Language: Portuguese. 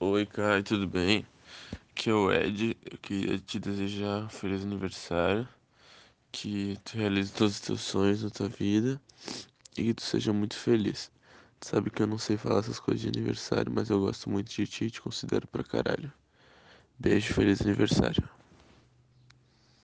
Oi, Kai, tudo bem? Aqui é o Ed. Eu queria te desejar um feliz aniversário, que tu realize todos os teus sonhos na tua vida e que tu seja muito feliz. Tu sabe que eu não sei falar essas coisas de aniversário, mas eu gosto muito de ti e te considero pra caralho. Beijo, feliz aniversário.